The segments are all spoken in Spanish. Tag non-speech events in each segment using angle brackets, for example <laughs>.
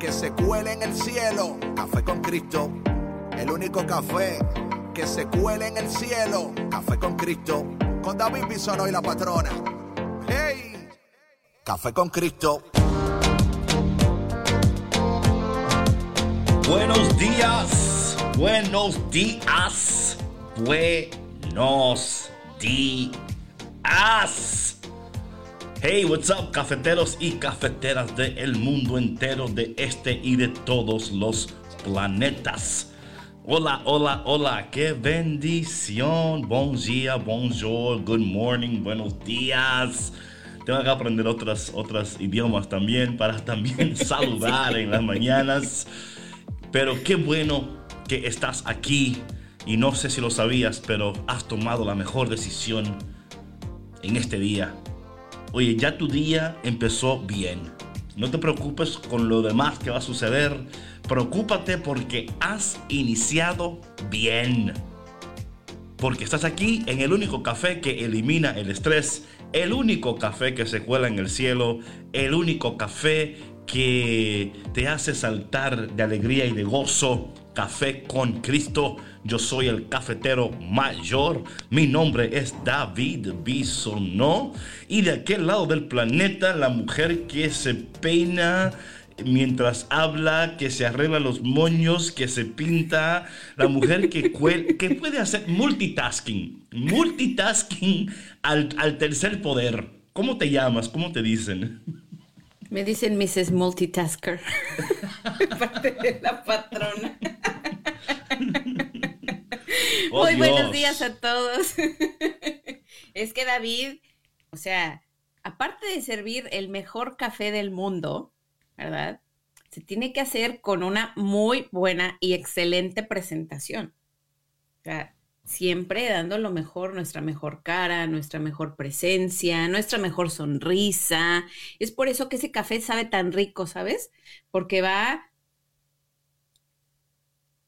que se cuele en el cielo. Café con Cristo, el único café que se cuele en el cielo. Café con Cristo, con David Bisono y la patrona. ¡Hey! Café con Cristo. Buenos días, buenos días, buenos días. Hey, what's up, cafeteros y cafeteras del mundo entero, de este y de todos los planetas. Hola, hola, hola, qué bendición. Buen día, bonjour, good morning, buenos días. Tengo que aprender otras, otros idiomas también para <laughs> también saludar en las mañanas. Pero qué bueno que estás aquí y no sé si lo sabías, pero has tomado la mejor decisión en este día Oye, ya tu día empezó bien. No te preocupes con lo demás que va a suceder. Preocúpate porque has iniciado bien. Porque estás aquí en el único café que elimina el estrés, el único café que se cuela en el cielo, el único café que te hace saltar de alegría y de gozo. Café con Cristo. Yo soy el cafetero mayor. Mi nombre es David Bisonó. Y de aquel lado del planeta, la mujer que se peina mientras habla, que se arregla los moños, que se pinta, la mujer que, puede hacer multitasking, multitasking al tercer poder. ¿Cómo te llamas? ¿Cómo te dicen? Me dicen Mrs. Multitasker. <laughs> Parte de la patrona. Oh, <laughs> Muy buenos días a todos. <laughs> es que David, o sea, aparte de servir el mejor café del mundo, ¿verdad? Se tiene que hacer con una muy buena y excelente presentación. O sea, siempre dando lo mejor, nuestra mejor cara, nuestra mejor presencia, nuestra mejor sonrisa. Es por eso que ese café sabe tan rico, ¿sabes? Porque va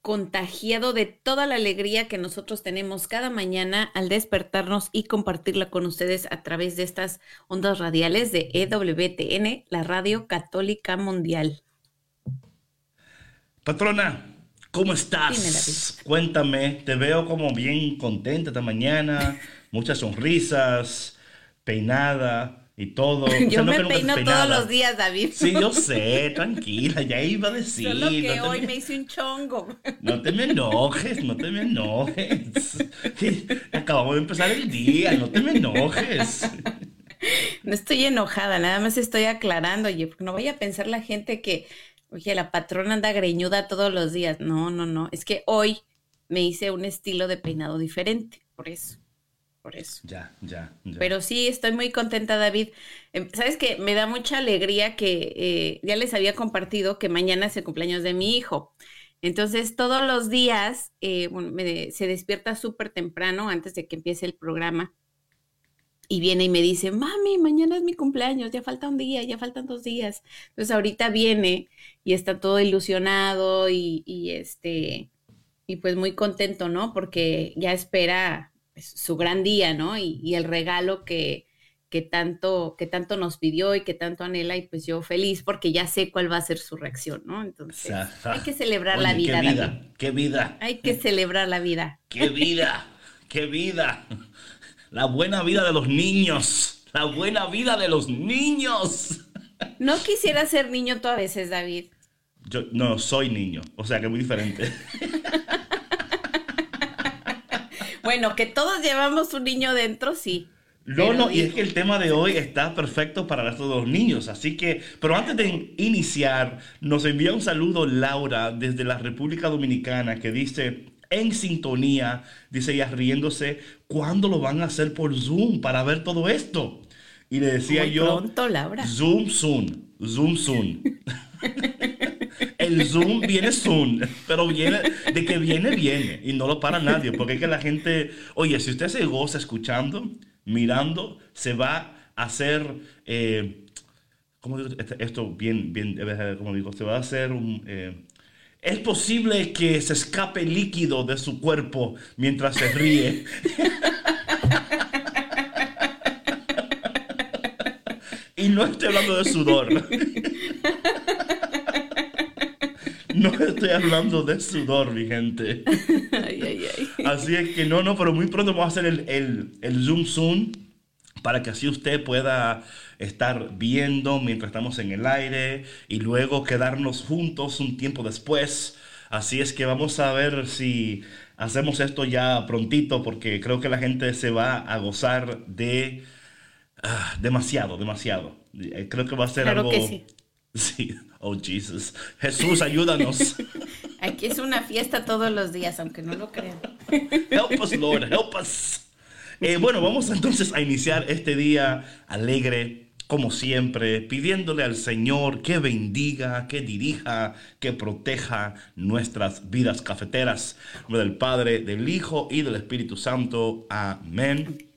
contagiado de toda la alegría que nosotros tenemos cada mañana al despertarnos y compartirla con ustedes a través de estas ondas radiales de EWTN, la Radio Católica Mundial. Patrona, ¿cómo estás? Cuéntame, te veo como bien contenta esta mañana, muchas sonrisas, peinada y todo. <laughs> Yo me peino todos los días, David. Sí, yo <laughs> sé, tranquila, ya iba a decir. Solo que hoy me... hice un chongo. <laughs> No te me enojes, no te me enojes. Acabamos de empezar el día, no te me enojes. No estoy enojada, nada más estoy aclarando, oye, porque no vaya a pensar la gente que, oye, la patrona anda greñuda todos los días. No, no, no, es que hoy me hice un estilo de peinado diferente, por eso por eso. Ya, ya, ya. Pero sí, estoy muy contenta, David. Em, Sabes que me da mucha alegría que eh, ya les había compartido que mañana es el cumpleaños de mi hijo. Entonces, todos los días eh, se despierta súper temprano antes de que empiece el programa y viene y me dice, mami, mañana es mi cumpleaños, ya falta un día, ya faltan dos días. Entonces, ahorita viene y está todo ilusionado y, y este, y pues muy contento, ¿no? Porque ya espera su gran día, ¿no? Y, el regalo que, que, tanto, que tanto nos pidió y que tanto anhela, y pues yo feliz porque ya sé cuál va a ser su reacción, ¿no? Entonces, hay que celebrar la vida. Qué vida, qué vida. Hay que celebrar la vida. Qué vida, <laughs> qué vida. La buena vida de los niños. La buena vida de los niños. No quisiera ser niño tú a veces, David. Yo no soy niño, o sea que es muy diferente. Bueno, que todos llevamos un niño dentro, sí. No, no, y es que el tema de hoy está perfecto para todos los niños, así que, pero antes de iniciar, nos envía un saludo Laura desde la República Dominicana que dice, en sintonía, dice ella riéndose, ¿cuándo lo van a hacer por Zoom para ver todo esto? Y le decía yo, pronto, Laura. Zoom soon, Zoom soon. el Zoom viene Zoom, pero viene, de que viene, viene. Y no lo para nadie, porque es que la gente, oye, si usted se goza escuchando, mirando, se va a hacer, eh, ¿cómo digo? Esto bien, bien, como digo, se va a hacer un... Eh, es posible que se escape líquido de su cuerpo mientras se ríe. y no estoy hablando de sudor. No estoy hablando de sudor, mi gente. Así es que no, no, pero muy pronto vamos a hacer el, el Zoom Zoom para que así usted pueda estar viendo mientras estamos en el aire y luego quedarnos juntos un tiempo después. Así es que vamos a ver si hacemos esto ya prontito porque creo que la gente se va a gozar de ah, demasiado, demasiado. Eh, creo que va a ser algo... Que sí. <laughs> sí. Oh, Jesus. Jesús, ayúdanos. <laughs> Aquí es una fiesta todos los días, aunque no lo crean. Help us, Lord. Help us. Eh, bueno, vamos entonces a iniciar este día alegre, como siempre, pidiéndole al Señor que bendiga, que dirija, que proteja nuestras vidas cafeteras. del Padre, del Hijo y del Espíritu Santo. Amén.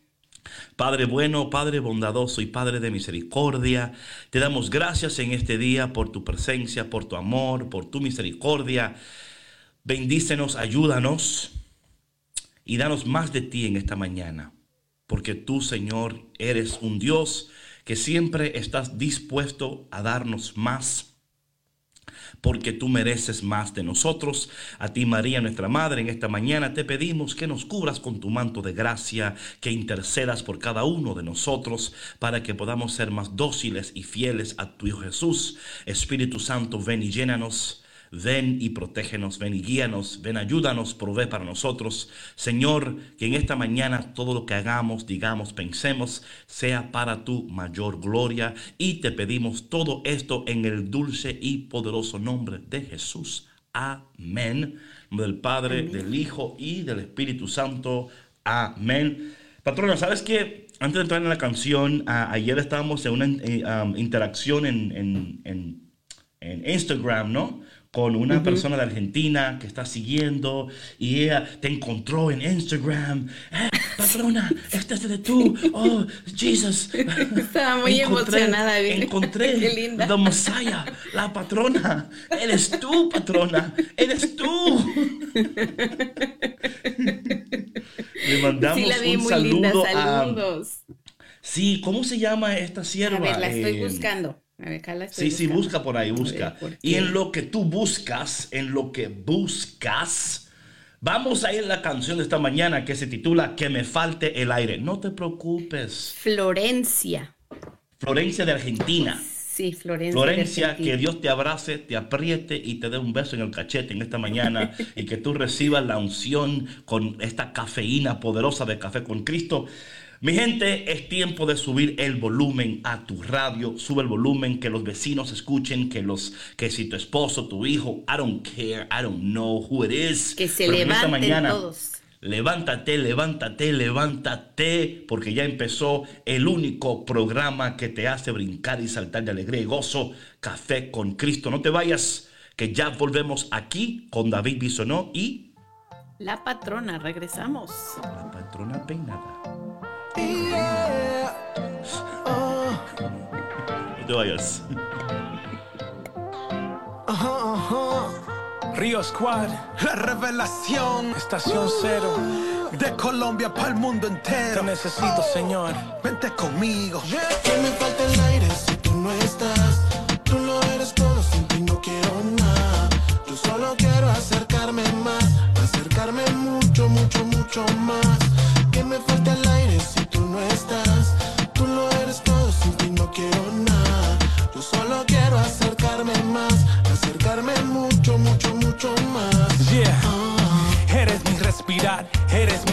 Padre bueno, Padre bondadoso y Padre de misericordia, te damos gracias en este día por tu presencia, por tu amor, por tu misericordia. Bendícenos, ayúdanos y danos más de ti en esta mañana porque tú, Señor, eres un Dios que siempre estás dispuesto a darnos más porque tú mereces más de nosotros. A ti, María, nuestra Madre, en esta mañana te pedimos que nos cubras con tu manto de gracia, que intercedas por cada uno de nosotros para que podamos ser más dóciles y fieles a tu Hijo Jesús. Espíritu Santo, ven y llénanos Ven y protégenos, ven y guíanos, ven, ayúdanos, provee para nosotros. Señor, que en esta mañana todo lo que hagamos, digamos, pensemos, sea para tu mayor gloria. Y te pedimos todo esto en el dulce y poderoso nombre de Jesús. Amén. Del Padre, del Hijo y del Espíritu Santo. Amén. Patrona, ¿sabes qué? Antes de entrar en la canción, ayer estábamos en una eh, interacción en, en Instagram, ¿no? Con una persona de Argentina que está siguiendo y ella te encontró en Instagram. Eh, patrona, este es de tú. Oh, Jesus. <laughs> Estaba muy emocionada. Encontré <laughs> Qué linda. the Messiah, la patrona. Eres tú, patrona. Eres tú. <laughs> Le mandamos sí, la vi un muy saludo linda. Saludos. Sí, ¿cómo se llama esta sierva? A ver, la estoy eh, buscando sí, sí, busca por ahí, busca. y en lo que tú buscas, en lo que buscas, vamos a ir a la canción de esta mañana que se titula Que me falte el aire. No te preocupes. Florencia. Florencia de Argentina. Sí, Florencia. Florencia, que Dios te abrace, te apriete y te dé un beso en el cachete en esta mañana y que tú recibas la unción con esta cafeína poderosa de café con Cristo. Mi gente, es tiempo de subir el volumen a tu radio. Sube el volumen, que los vecinos escuchen, que los, que si tu esposo, tu hijo, I don't care, I don't know who it is. Que se levanten mañana, todos. Levántate, levántate, levántate, porque ya empezó el único programa que te hace brincar y saltar de alegría y gozo, Café con Cristo. No te vayas, que ya volvemos aquí con David Bisonó y... La patrona, regresamos. La patrona peinada. No te vayas. Río Squad, la revelación, estación cero. De Colombia para el mundo entero. Te necesito, Señor. Vente conmigo. Que me falta el aire si tú no estás.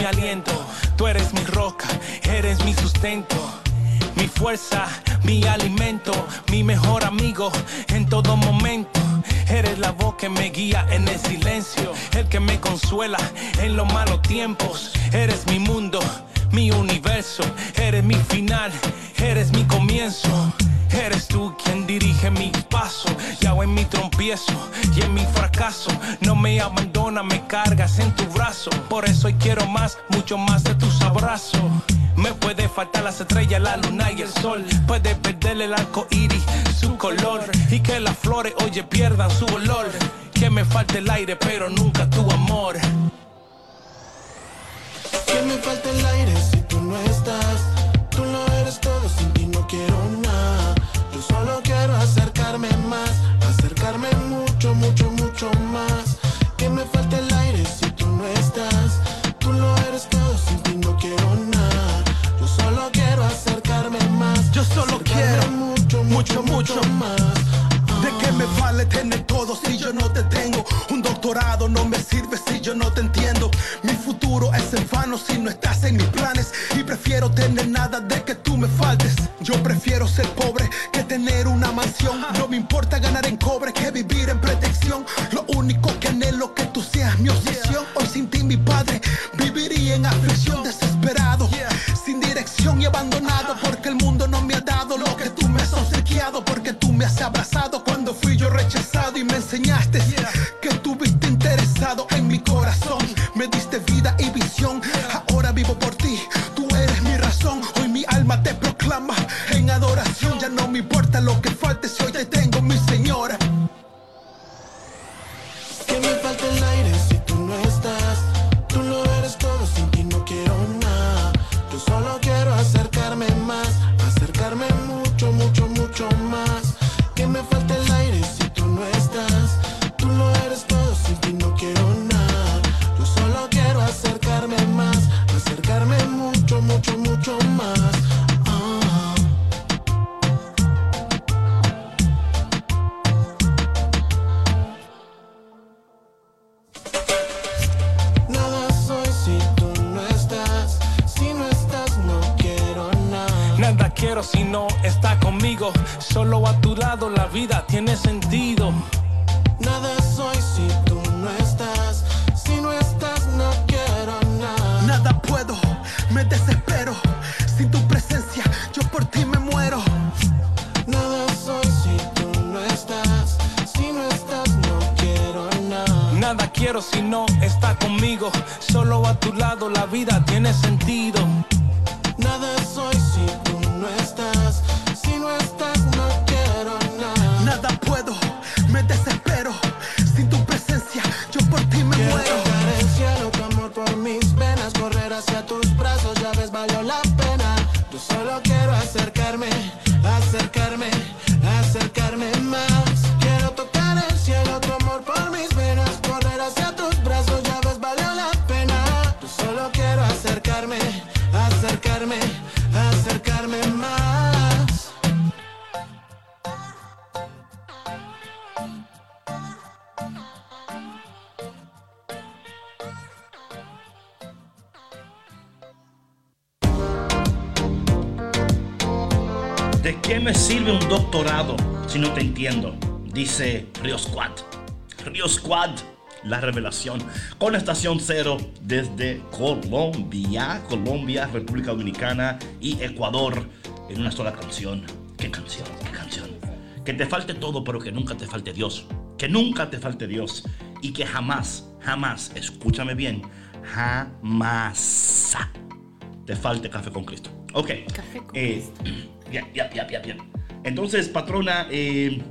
Aliento. Tú eres mi roca, eres mi sustento. Mi fuerza, mi alimento, mi mejor amigo en todo momento. Eres la voz que me guía en el silencio, el que me consuela en los malos tiempos. Eres mi mundo mi universo. Eres mi final, eres mi comienzo. Eres tú quien dirige mi paso, ya en mi trompiezo y en mi fracaso. No me abandona, me cargas en tu brazo. Por eso hoy quiero más, mucho más de tus abrazos. Me puede faltar las estrellas, la luna y el sol. Puede perder el arco iris, su color. Y que las flores, oye, pierdan su olor. Que me falte el aire, pero nunca tu amor. Quiero si no está conmigo. Solo a tu lado la vida tiene sentido. Nada soy si tú no estás. Si no estás, no quiero nada. Nada puedo, me desespero. Sin tu presencia, yo por ti me muero. Nada soy si tú no estás. Si no estás, no quiero nada. Nada quiero si no está conmigo. Solo a tu lado la vida tiene sentido. La revelación. Con estación cero desde Colombia, Colombia, República Dominicana y Ecuador en una sola canción. ¿Qué canción? ¿Qué canción? Que te falte todo, pero que nunca te falte Dios. Que nunca te falte Dios. Y que jamás, jamás, escúchame bien, jamás te falte café con Cristo. Ok. Café con Eh, <clears throat> ya, ya, ya, ya, ya. Entonces, patrona, eh,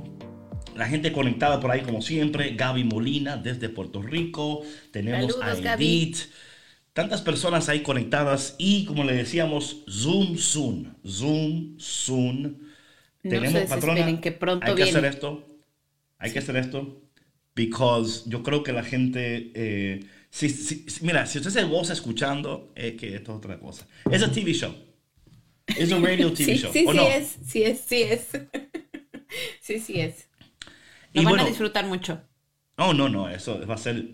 la gente conectada por ahí como siempre, Gaby Molina desde Puerto Rico, tenemos Saludos, a Gaby. Edith, tantas personas ahí conectadas y como le decíamos, Zoom Soon, Zoom Soon. No tenemos, desesperen, que pronto hay que hacer viene. esto, hay que hacer esto, because yo creo que la gente, eh, si, si- si- mira, si usted se goza escuchando, es que esto es otra cosa. Es un TV show. Es un radio TV Sí, show. sí, ¿o sí no? es, sí es, sí es. <laughs> sí, sí es. Lo Y van bueno, a disfrutar mucho. Oh, no, no, eso va a ser.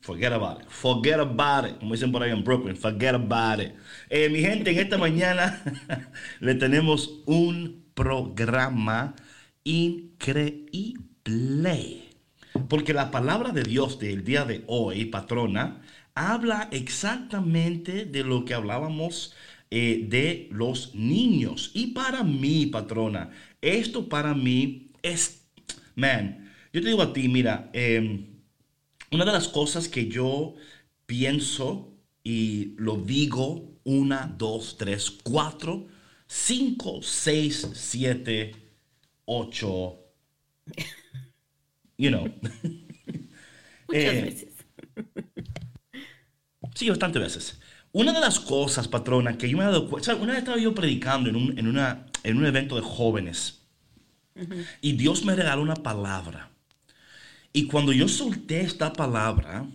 Forget about it. Forget about it. Como dicen por ahí en Brooklyn. Forget about it. Eh, mi gente, en esta <laughs> mañana <laughs> le tenemos un programa increíble. Porque la palabra de Dios del día de hoy, patrona, habla exactamente de lo que hablábamos eh, de los niños. Y para mí, patrona, esto para mí es, man, yo te digo a ti, mira, em, una de las cosas que yo pienso y lo digo una, dos, tres, cuatro, cinco, seis, siete, ocho, you know. <laughs> Muchas Eh, veces. <laughs> Sí, bastantes veces. Una de las cosas, patrona, que yo me he dado cuenta, una vez estaba yo predicando en un, en una, en un evento de jóvenes y Dios me regaló una palabra. Y cuando yo solté esta palabra,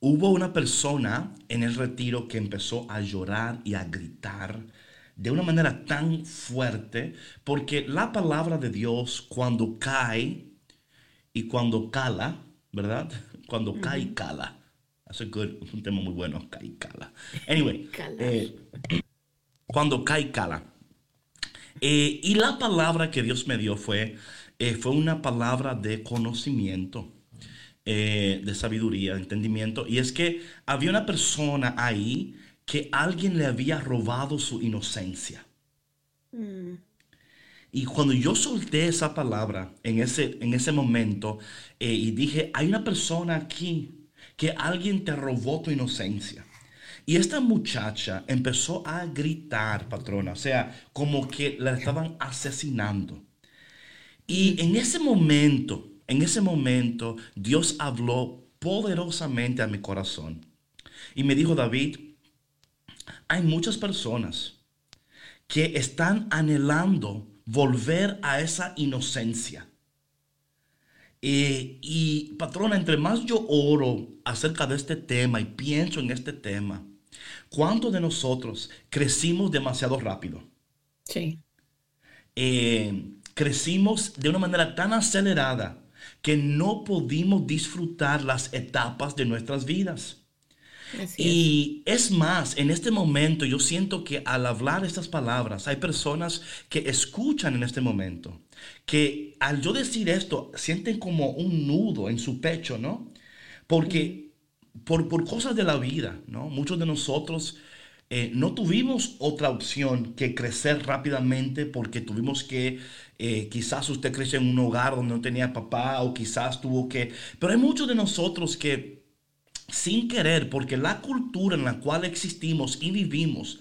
hubo una persona en el retiro que empezó a llorar y a gritar de una manera tan fuerte, porque la palabra de Dios cuando cae y cuando cala, ¿verdad? <laughs> Cuando cae cala. That's a good, un tema muy bueno, cae y cala. Anyway, eh, cuando cae cala. Eh, y la palabra que Dios me dio fue, eh, fue una palabra de conocimiento, eh, de sabiduría, de entendimiento. Y es que había una persona ahí que alguien le había robado su inocencia. Y cuando yo solté esa palabra en ese, en ese momento eh, y dije, hay una persona aquí que alguien te robó tu inocencia. Y esta muchacha empezó a gritar, patrona, o sea, como que la estaban asesinando. Y en ese momento, en ese momento, Dios habló poderosamente a mi corazón. Y me dijo, David, hay muchas personas que están anhelando volver a esa inocencia. Eh, y patrona, entre más yo oro acerca de este tema y pienso en este tema, ¿cuántos de nosotros crecimos demasiado rápido? Sí. eh, crecimos de una manera tan acelerada que no pudimos disfrutar las etapas de nuestras vidas. Es. Y es más, en este momento yo siento que al hablar estas palabras hay personas que escuchan en este momento, que al yo decir esto sienten como un nudo en su pecho, ¿no? Porque por, por cosas de la vida, ¿no? Muchos de nosotros eh, no tuvimos otra opción que crecer rápidamente porque tuvimos que, eh, quizás usted creció en un hogar donde no tenía papá o quizás tuvo que, pero hay muchos de nosotros que sin querer, porque la cultura en la cual existimos y vivimos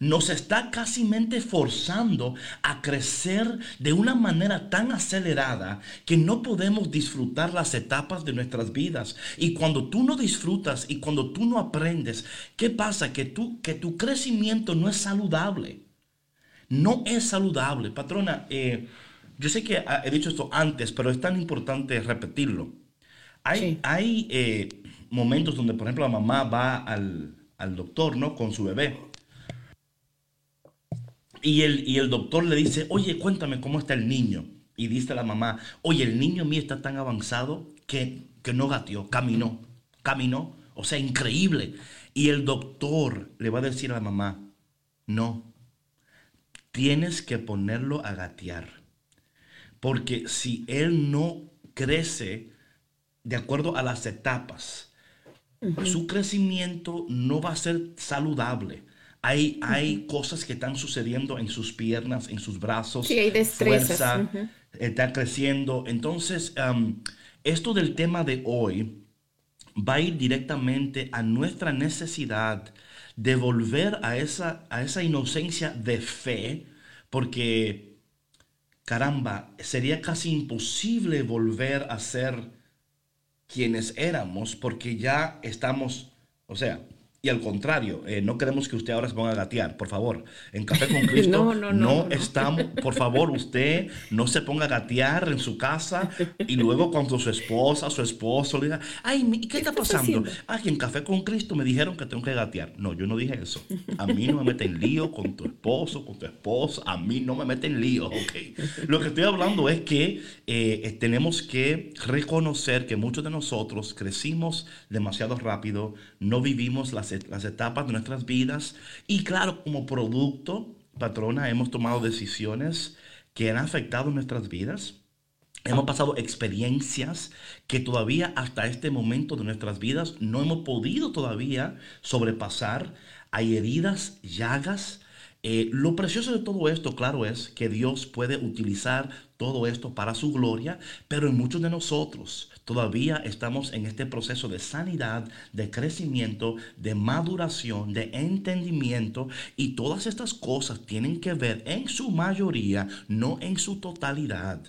nos está casi forzando a crecer de una manera tan acelerada que no podemos disfrutar las etapas de nuestras vidas. Y cuando tú no disfrutas y cuando tú no aprendes, ¿qué pasa? Que, tú, que tu crecimiento no es saludable. No es saludable. Patrona, eh, yo sé que ah, he dicho esto antes, pero es tan importante repetirlo. Hay, Sí. hay eh, momentos donde, por ejemplo, la mamá va al, al doctor, ¿no? Con su bebé. Y el, y el doctor le dice, oye, cuéntame cómo está el niño. Y dice la mamá, oye, el niño mío está tan avanzado que, que no gateó, caminó, caminó. O sea, increíble. Y el doctor le va a decir a la mamá, no, tienes que ponerlo a gatear. Porque si él no crece de acuerdo a las etapas, su crecimiento no va a ser saludable. Hay, hay cosas que están sucediendo en sus piernas, en sus brazos. Sí, hay destrezas, fuerza, está creciendo. Entonces, esto del tema de hoy va a ir directamente a nuestra necesidad de volver a esa, a esa inocencia de fe, porque, caramba, sería casi imposible volver a ser quienes éramos, porque ya estamos, o sea, y al contrario, eh, no queremos que usted ahora se ponga a gatear, por favor. En Café con <laughs> Cristo No, no, no, no. estamos, por favor, usted no se ponga a gatear en su casa y luego cuando su esposa, su esposo le diga, ay, mi- ¿qué está pasando? Ah, que en Café con Cristo me dijeron que tengo que gatear. No, yo no dije eso. A mí no me meten lío con tu esposo, con tu esposa. A mí no me meten lío, ok. Lo que estoy hablando es que eh, tenemos que reconocer que muchos de nosotros crecimos demasiado rápido, no vivimos las, las etapas de nuestras vidas y claro, como producto, patrona, hemos tomado decisiones que han afectado nuestras vidas Hemos pasado experiencias que todavía hasta este momento de nuestras vidas no hemos podido todavía sobrepasar. Hay heridas, llagas. Eh, lo precioso de todo esto, claro, es que Dios puede utilizar todo esto para su gloria, pero en muchos de nosotros todavía estamos en este proceso de sanidad, de crecimiento, de maduración, de entendimiento, y todas estas cosas tienen que ver en su mayoría, no en su totalidad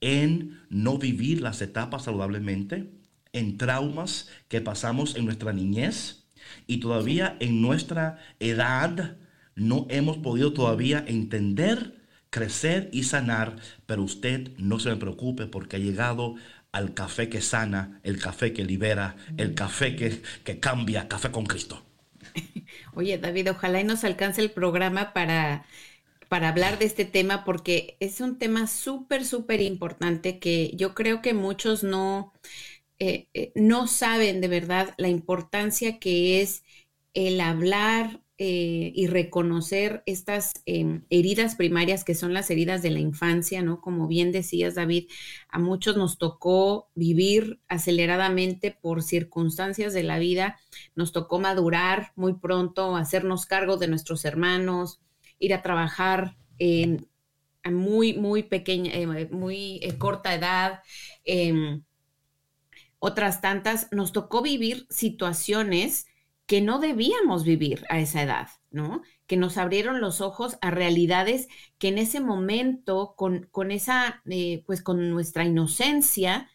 en no vivir las etapas saludablemente, en traumas que pasamos en nuestra niñez y todavía en nuestra edad no hemos podido todavía entender, crecer y sanar, pero usted no se me preocupe porque ha llegado al café que sana, el café que libera, el café que, que cambia, café con Cristo. <laughs> Oye, David, ojalá y nos alcance el programa para para hablar de este tema porque es un tema súper, súper importante que yo creo que muchos no, eh, eh, no saben de verdad la importancia que es el hablar eh, y reconocer estas em, heridas primarias que son las heridas de la infancia, ¿no? Como bien decías, David, a muchos nos tocó vivir aceleradamente por circunstancias de la vida, nos tocó madurar muy pronto, hacernos cargo de nuestros hermanos, ir a trabajar en, a muy, muy pequeña, eh, muy eh, corta edad. Em, otras tantas, nos tocó vivir situaciones que no debíamos vivir a esa edad, ¿no? Que nos abrieron los ojos a realidades que en ese momento, con, con esa, eh, pues con nuestra inocencia,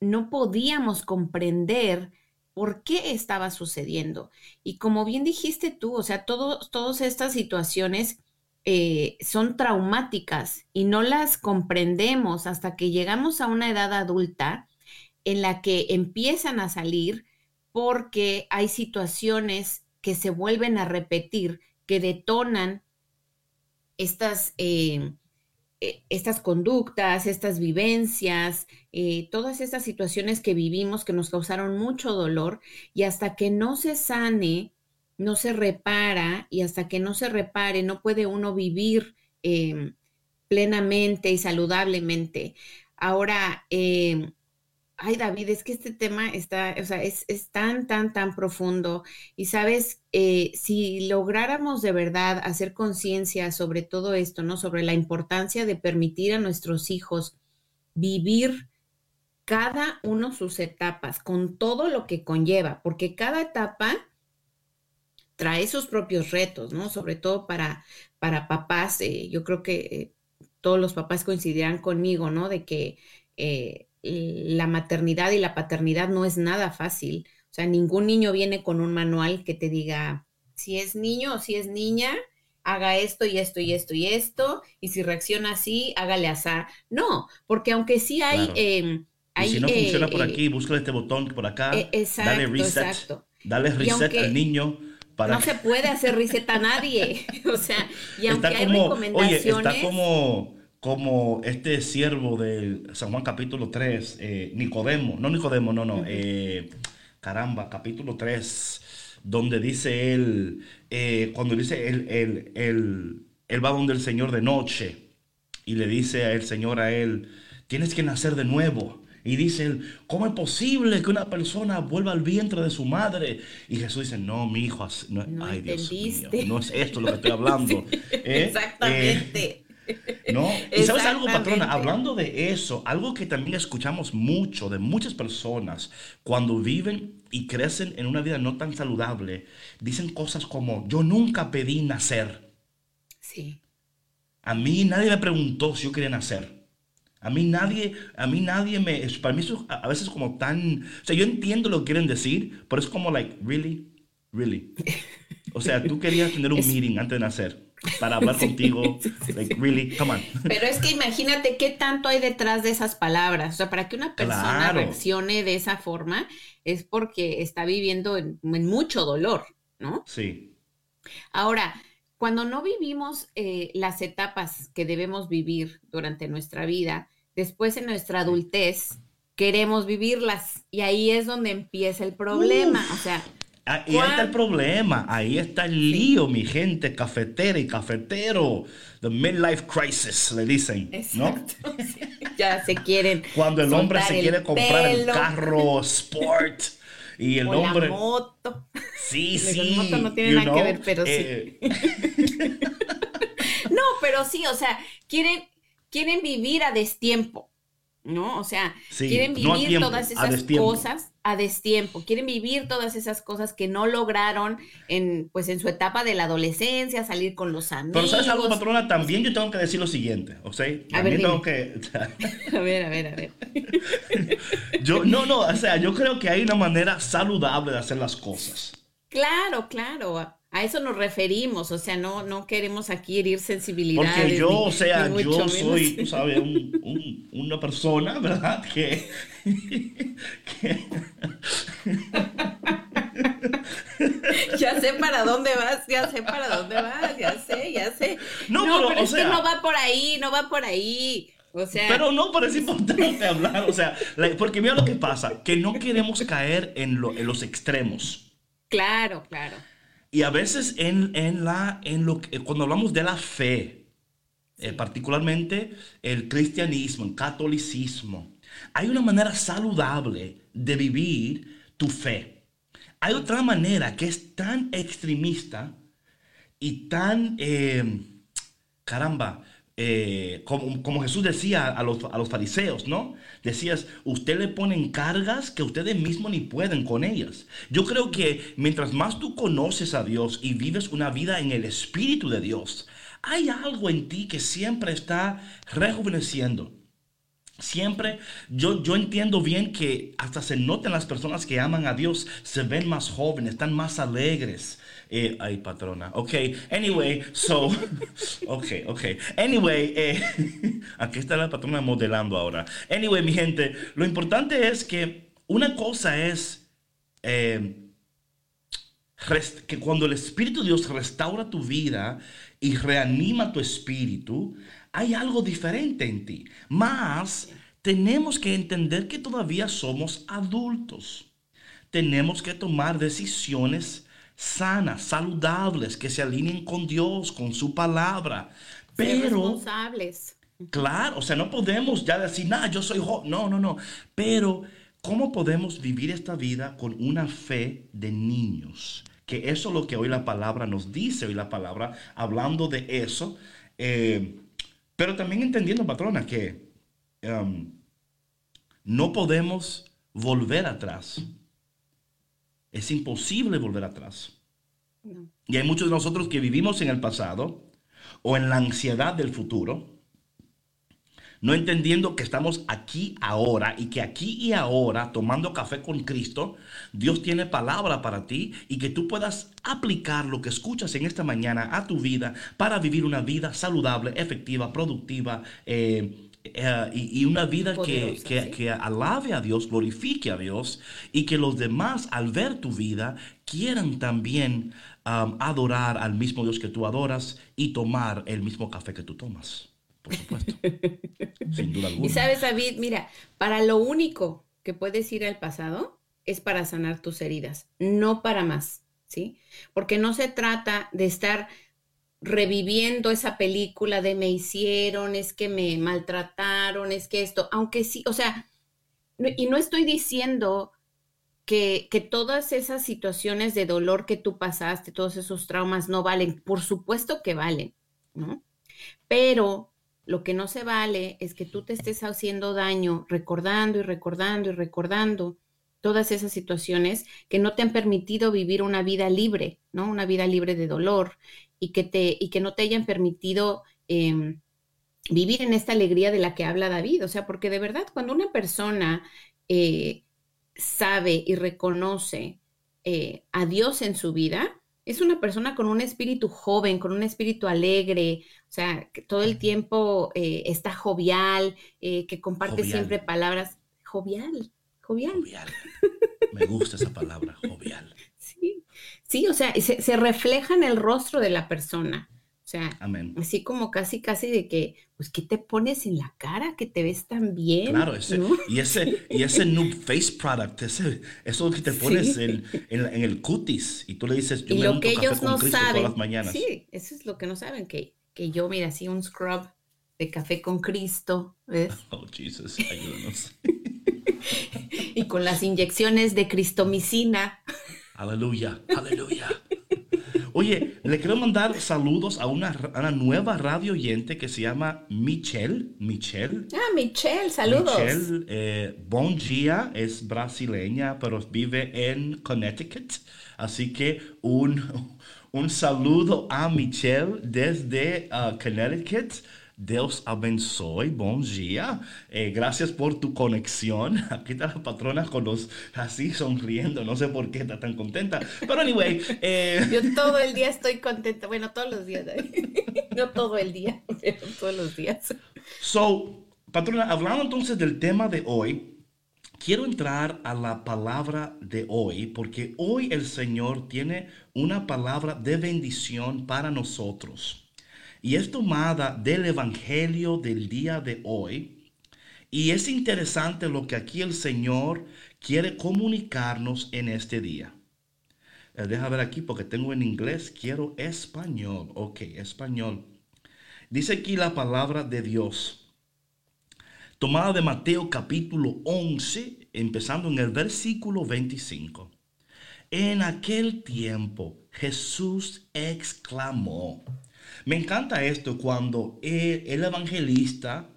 no podíamos comprender por qué estaba sucediendo. Y como bien dijiste tú, o sea, todas estas situaciones eh, son traumáticas y no las comprendemos hasta que llegamos a una edad adulta en la que empiezan a salir porque hay situaciones que se vuelven a repetir, que detonan estas, eh, eh, estas conductas, estas vivencias, eh, todas estas situaciones que vivimos que nos causaron mucho dolor y hasta que no se sane, no se repara y hasta que no se repare, no puede uno vivir plenamente y saludablemente. Ahora, ay David, es que este tema está, o sea, es, tan, tan, tan profundo. Y sabes, eh, si lográramos de verdad hacer conciencia sobre todo esto, ¿no? Sobre la importancia de permitir a nuestros hijos vivir cada uno sus etapas, con todo lo que conlleva, porque cada etapa trae sus propios retos, ¿no? Sobre todo para, para papás, eh, yo creo que eh, todos los papás coincidirán conmigo, ¿no? De que la maternidad y la paternidad no es nada fácil. O sea, ningún niño viene con un manual que te diga si es niño o si es niña, haga esto y esto y esto y esto, y si reacciona así, hágale así. No, porque aunque sí hay... Em, si no funciona por eh, aquí, busca este botón por acá, e, dale reset, dale reset al niño. Para... No se puede hacer reset a nadie. <laughs> o sea, y <laughs> aunque hay recomendaciones... Oye, está como como este siervo de San Juan capítulo 3, eh, Nicodemo, no Nicodemo, no, no, eh, caramba, capítulo 3, donde dice él, eh, cuando dice él, él, él, él va donde el Señor de noche y le dice al Señor a él, tienes que nacer de nuevo. Y dice él, ¿cómo es posible que una persona vuelva al vientre de su madre? Y Jesús dice, no, mi hijo, no, ay Dios mío, no es esto lo que estoy hablando. <laughs> exactamente. <laughs> ¿No? Y sabes algo, patrona, hablando de eso, algo que también escuchamos mucho de muchas personas cuando viven y crecen en una vida no tan saludable, dicen cosas como, yo nunca pedí nacer. Sí. A mí nadie me preguntó si yo quería nacer. A mí nadie, a mí nadie me, para mí eso a veces como tan, o sea, yo entiendo lo que quieren decir, pero es como like, really, really. <laughs> O sea, tú querías tener un meeting antes de nacer para hablar <laughs> contigo. like, really, come on. Pero es que imagínate qué tanto hay detrás de esas palabras. O sea, para que una persona reaccione de esa forma es porque está viviendo en, mucho dolor, ¿no? Sí. Ahora, cuando no vivimos eh, las etapas que debemos vivir durante nuestra vida, después en nuestra adultez queremos vivirlas y ahí es donde empieza el problema. O sea, Ahí está el problema, ahí está el lío, mi gente cafetera y cafetero. The midlife crisis, le dicen, ¿no? Exacto, <laughs> sí. Ya se quieren. Cuando el hombre se quiere comprar el carro sport y el o hombre... la moto. Sí, <laughs> sí. el moto no tiene nada que ver, pero sí. eh, <laughs> No, pero sí, o sea, quieren, quieren vivir a destiempo, ¿no? O sea, Sí, quieren no vivir tiempo, todas esas cosas a destiempo, quieren vivir todas esas cosas que no lograron en, pues, en su etapa de la adolescencia, salir con los amigos. Pero ¿sabes algo, patrona? También yo tengo que decir lo siguiente, ¿ok? También A ver, tengo que... <laughs> A ver, a ver, a ver. <laughs> Yo, no, no, o sea, yo creo que hay una manera saludable de hacer las cosas. Claro, claro, a, eso nos referimos, o sea, no, no queremos aquí herir sensibilidades. Porque yo, ni- o sea, yo menos. soy, tú sabes, un- un- una persona, ¿verdad? Que, que- Ya sé para dónde vas, ya sé para dónde vas, ya sé, ya sé. No, pero, o es sea- que no va por ahí, no va por ahí. O sea, Pero no, pero es importante hablar, o sea, la- porque mira lo que pasa, que no queremos caer en, lo- en los extremos. claro, claro. Y a veces en, en la, en lo que- cuando hablamos de la fe, eh, particularmente el cristianismo, el catolicismo, hay una manera saludable de vivir tu fe. Hay otra manera que es tan extremista y tan, eh, caramba, eh, como, Jesús decía a los, a los fariseos, ¿no? Decías, usted le ponen cargas que ustedes mismos ni pueden con ellas. Yo creo que mientras más tú conoces a Dios y vives una vida en el Espíritu de Dios, hay algo en ti que siempre está rejuveneciendo. Siempre, yo, yo entiendo bien que hasta se notan las personas que aman a Dios, se ven más jóvenes, están más alegres. Eh, ay, patrona. Ok, anyway, so, <laughs> ok, ok. Anyway, eh, <laughs> aquí está la patrona modelando ahora. Anyway, mi gente, lo importante es que una cosa es eh, que cuando el Espíritu de Dios restaura tu vida y reanima tu espíritu, hay algo diferente en ti. Más, tenemos que entender que todavía somos adultos. Tenemos que tomar decisiones sanas, saludables, que se alineen con Dios, con su palabra. Ser Pero... responsables. Claro, o sea, no podemos ya decir, nada, yo soy joven. No, no, no. Pero, ¿cómo podemos vivir esta vida con una fe de niños? Que eso es lo que hoy la palabra nos dice, hoy la palabra hablando de eso. eh, pero también entendiendo, patrona, que um, no podemos volver atrás. Es imposible volver atrás. No. Y hay muchos de nosotros que vivimos en el pasado o en la ansiedad del futuro, no entendiendo que estamos aquí ahora y que aquí y ahora, tomando café con Cristo, Dios tiene palabra para ti y que tú puedas aplicar lo que escuchas en esta mañana a tu vida para vivir una vida saludable, efectiva, productiva. eh, eh, y, y una vida que, Poderosa, que- sí. que alabe a Dios, glorifique a Dios y que los demás al ver tu vida quieran también um, adorar al mismo Dios que tú adoras y tomar el mismo café que tú tomas. Por supuesto. <laughs> Sin duda alguna. Y sabes, David, mira, para lo único que puedes ir al pasado es para sanar tus heridas, no para más, ¿sí? Porque no se trata de estar reviviendo esa película de me hicieron, es que me maltrataron, es que esto, aunque sí, o sea, y no estoy diciendo que, que todas esas situaciones de dolor que tú pasaste, todos esos traumas no valen, por supuesto que valen, ¿no? Pero lo que no se vale es que tú te estés haciendo daño recordando y recordando y recordando todas esas situaciones que no te han permitido vivir una vida libre, ¿no? Una vida libre de dolor y que, te, y que no te hayan permitido eh, vivir en esta alegría de la que habla David. O sea, porque de verdad, cuando una persona eh, sabe y reconoce eh, a Dios en su vida, es una persona con un espíritu joven, con un espíritu alegre, o sea, que todo el tiempo eh, está jovial, eh, que comparte Jovial. siempre palabras jovial, jovial. Jovial. Me gusta esa palabra, jovial. Sí, o sea, se, se refleja en el rostro de la persona. O sea, Amén. así como casi, casi de que, pues, ¿qué te pones en la cara? Que te ves tan bien. Claro, ese, ¿no? y ese, y ese new face product, ese, eso que te pones Sí. en, en, en el cutis y tú le dices, yo Y me lo que ellos no saben. todas las mañanas. Sí, eso es lo que no saben, que, que yo, mira, así un scrub de café con Cristo, ¿ves? <laughs> Oh, Jesus, ayúdanos. <laughs> Y con las inyecciones de cristomicina. Aleluya, aleluya. Oye, le quiero mandar saludos a una, a una nueva radio oyente que se llama Michelle. Michelle. Ah, Michelle, saludos. Michelle, eh, dia, es brasileña, pero vive en Connecticut. Así que un, un saludo a Michelle desde uh, Connecticut. Dios abençoe, bom dia. Eh, gracias por tu conexión. <laughs> Aquí está la patrona con los así sonriendo. No sé por qué está tan contenta. Pero anyway, eh, Yo todo el día estoy contenta. Bueno, todos los días. <laughs> No todo el día, <laughs> pero todos los días. So, patrona, hablando entonces del tema de hoy, quiero entrar a la palabra de hoy, porque hoy el Señor tiene una palabra de bendición para nosotros. Y es tomada del Evangelio del día de hoy. Y es interesante lo que aquí el Señor quiere comunicarnos en este día. Eh, deja ver aquí porque tengo en inglés, quiero español. Ok, español. Dice aquí la palabra de Dios, tomada de Mateo capítulo 11, empezando en el versículo 25. En aquel tiempo Jesús exclamó. Me encanta esto cuando el, el evangelista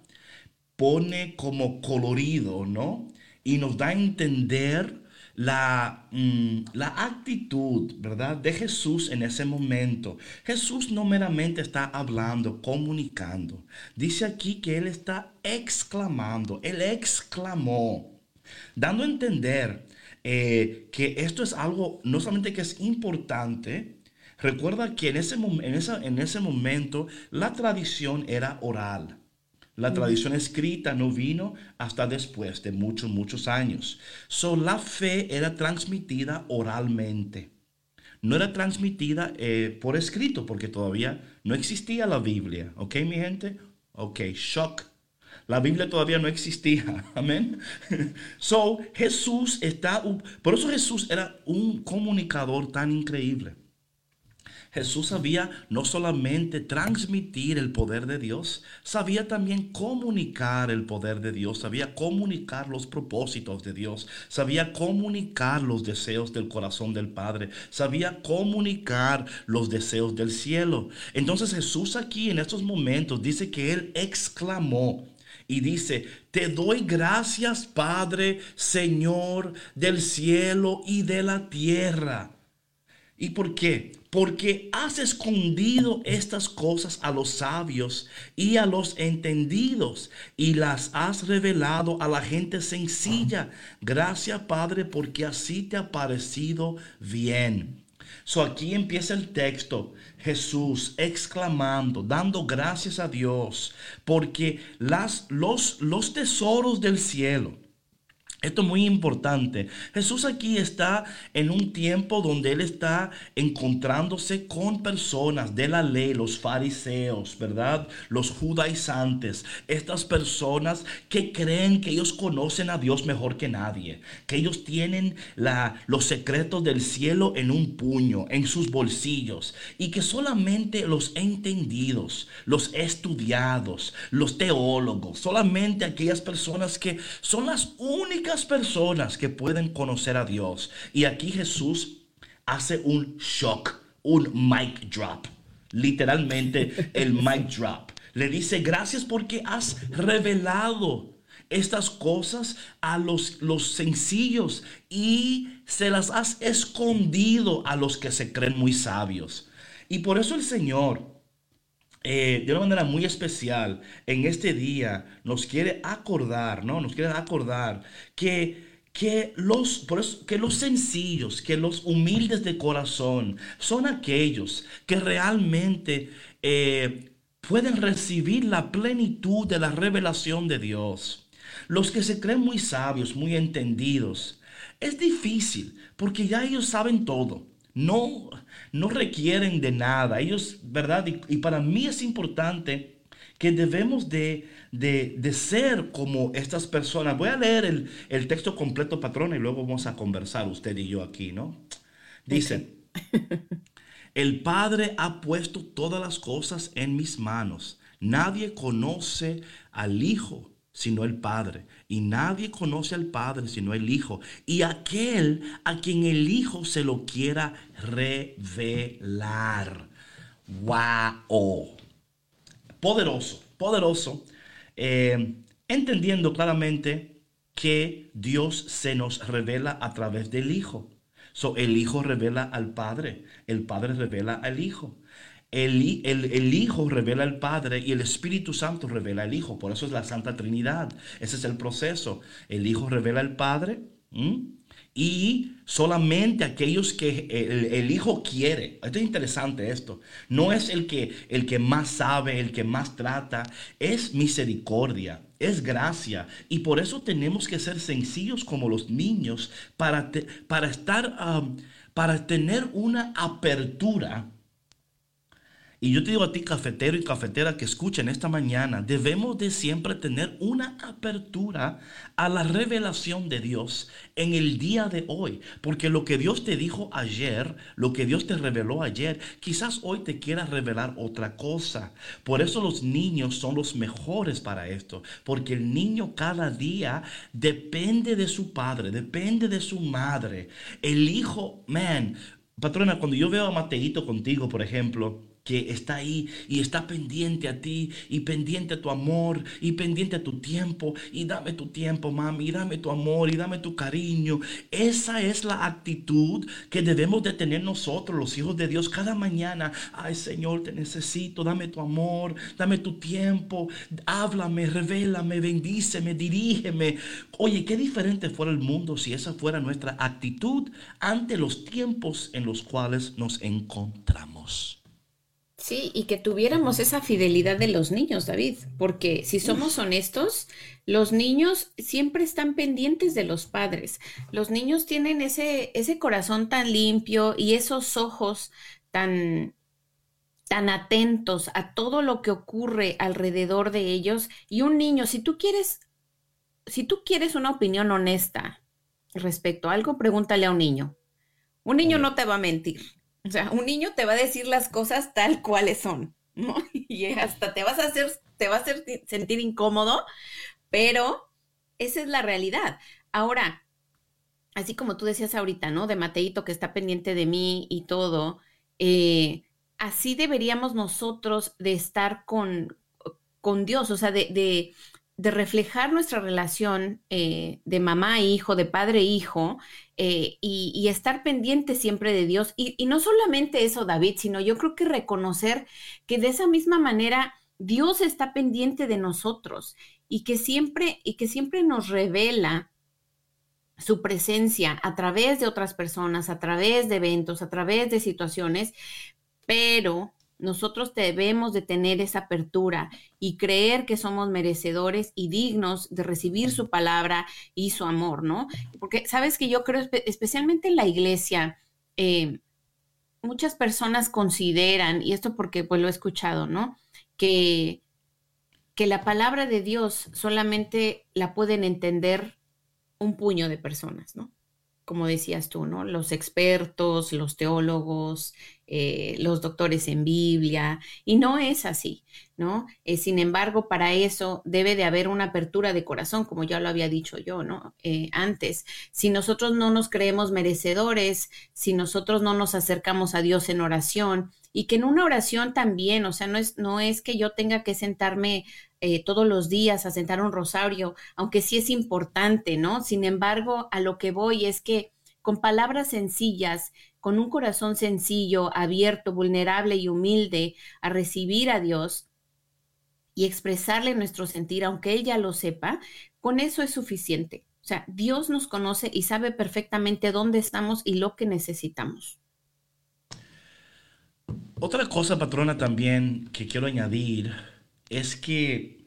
pone como colorido, ¿no? Y nos da a entender la, mm, la actitud, ¿verdad? De Jesús en ese momento. Jesús no meramente está hablando, comunicando. Dice aquí que Él está exclamando. Él exclamó, dando a entender eh, que esto es algo, no solamente que es importante, recuerda que en ese, en esa- en ese momento la tradición era oral. La tradición escrita no vino hasta después de muchos, muchos años. So, la fe era transmitida oralmente. No era transmitida eh, por escrito porque todavía no existía la Biblia. ¿Ok, mi gente? Ok, shock. La Biblia todavía no existía. <laughs> Amén. <laughs> So, Jesús está... Por eso Jesús era un comunicador tan increíble. Jesús sabía no solamente transmitir el poder de Dios, sabía también comunicar el poder de Dios, sabía comunicar los propósitos de Dios, sabía comunicar los deseos del corazón del Padre, sabía comunicar los deseos del cielo. Entonces Jesús aquí en estos momentos dice que él exclamó, y dice, te doy gracias Padre, Señor del cielo y de la tierra. ¿Y por qué? Porque has escondido estas cosas a los sabios y a los entendidos y las has revelado a la gente sencilla. Gracias Padre porque así te ha parecido bien. So aquí empieza el texto, Jesús exclamando, dando gracias a Dios, porque las, los, los tesoros del cielo, esto es muy importante. Jesús aquí está en un tiempo donde Él está encontrándose con personas de la ley, los fariseos, ¿verdad? Los judaizantes. Estas personas que creen que ellos conocen a Dios mejor que nadie. Que ellos tienen la, los secretos del cielo en un puño, en sus bolsillos. Y que solamente los entendidos, los estudiados, los teólogos, solamente aquellas personas que son las únicas personas que pueden conocer a Dios. Y aquí Jesús hace un shock, un mic drop. Literalmente el <laughs> mic drop. Le dice, gracias porque has revelado estas cosas a los, los sencillos y se las has escondido a los que se creen muy sabios. Y por eso el Señor eh, de una manera muy especial en este día nos quiere acordar, ¿no? Nos quiere acordar que, que, los, por eso, que los sencillos, que los humildes de corazón son aquellos que realmente eh, pueden recibir la plenitud de la revelación de Dios. Los que se creen muy sabios, muy entendidos, es difícil porque ya ellos saben todo. no, no requieren de nada. Ellos, ¿verdad? Y, para mí es importante que debemos de, de, ser como estas personas. Voy a leer el, el, texto completo, patrón, y luego vamos a conversar usted y yo aquí, ¿no? Dice, <laughs> el Padre ha puesto todas las cosas en mis manos. Nadie conoce al Hijo sino el Padre. Y nadie conoce al Padre sino el Hijo. Y aquel a quien el Hijo se lo quiera revelar. ¡Wow! Poderoso, poderoso. Eh, entendiendo claramente que Dios se nos revela a través del Hijo. So, el Hijo revela al Padre, el Padre revela al Hijo. El, Hijo revela al Padre y el Espíritu Santo revela al Hijo. Por eso es la Santa Trinidad. Ese es el proceso. El Hijo revela al Padre y solamente aquellos que el, Hijo quiere. Esto es interesante esto. No es el que, el que más sabe, el que más trata. Es misericordia, es gracia. Y por eso tenemos que ser sencillos como los niños para, para estar, um, para tener una apertura y yo te digo a ti, cafetero y cafetera que escuchen esta mañana, debemos de siempre tener una apertura a la revelación de Dios en el día de hoy. Porque lo que Dios te dijo ayer, lo que Dios te reveló ayer, quizás hoy te quiera revelar otra cosa. Por eso los niños son los mejores para esto. Porque el niño cada día depende de su padre, depende de su madre. El hijo, man, patrona, cuando yo veo a Mateito contigo, por ejemplo, que está ahí y está pendiente a ti y pendiente a tu amor y pendiente a tu tiempo y dame tu tiempo, mami, y dame tu amor y dame tu cariño. Esa es la actitud que debemos de tener nosotros, los hijos de Dios, cada mañana. Ay, Señor, te necesito, dame tu amor, dame tu tiempo, háblame, revélame, bendíceme, dirígeme. Oye, qué diferente fuera el mundo si esa fuera nuestra actitud ante los tiempos en los cuales nos encontramos. Sí, y que tuviéramos esa fidelidad de los niños, David, porque si somos honestos, los niños siempre están pendientes de los padres. Los niños tienen ese, ese corazón tan limpio y esos ojos tan, tan atentos a todo lo que ocurre alrededor de ellos. Y un niño, si tú quieres, si tú quieres una opinión honesta respecto a algo, pregúntale a un niño. Un niño no te va a mentir o sea, un niño te va a decir las cosas tal cuales son, ¿no? <laughs> Y hasta te vas a hacer, te va a hacer sentir incómodo, pero esa es la realidad. Ahora, así como tú decías ahorita, ¿no? De Mateito que está pendiente de mí y todo, eh, así deberíamos nosotros de estar con, con Dios, o sea, de, de reflejar nuestra relación eh, de mamá e hijo, de padre e hijo, eh, y, estar pendiente siempre de Dios. Y, y, no solamente eso, David, sino yo creo que reconocer que de esa misma manera Dios está pendiente de nosotros y que siempre, y que siempre nos revela su presencia a través de otras personas, a través de eventos, a través de situaciones, pero nosotros debemos de tener esa apertura y creer que somos merecedores y dignos de recibir su palabra y su amor, ¿no? Porque sabes que yo creo, especialmente en la iglesia, eh, muchas personas consideran, y esto porque pues lo he escuchado, ¿no? Que, que la palabra de Dios solamente la pueden entender un puño de personas, ¿no? Como decías tú, ¿no? Los expertos, los teólogos, eh, los doctores en Biblia, y no es así, ¿no? Eh, sin embargo, para eso debe de haber una apertura de corazón, como ya lo había dicho yo, ¿no? Eh, antes, si nosotros no nos creemos merecedores, si nosotros no nos acercamos a Dios en oración, y que en una oración también, o sea, no es, no es que yo tenga que sentarme eh, todos los días a sentar un rosario, aunque sí es importante, ¿no? Sin embargo, a lo que voy es que con palabras sencillas, con un corazón sencillo, abierto, vulnerable y humilde a recibir a Dios y expresarle nuestro sentir, aunque ella lo sepa, con eso es suficiente. O sea, Dios nos conoce y sabe perfectamente dónde estamos y lo que necesitamos. Otra cosa, patrona, también que quiero añadir es que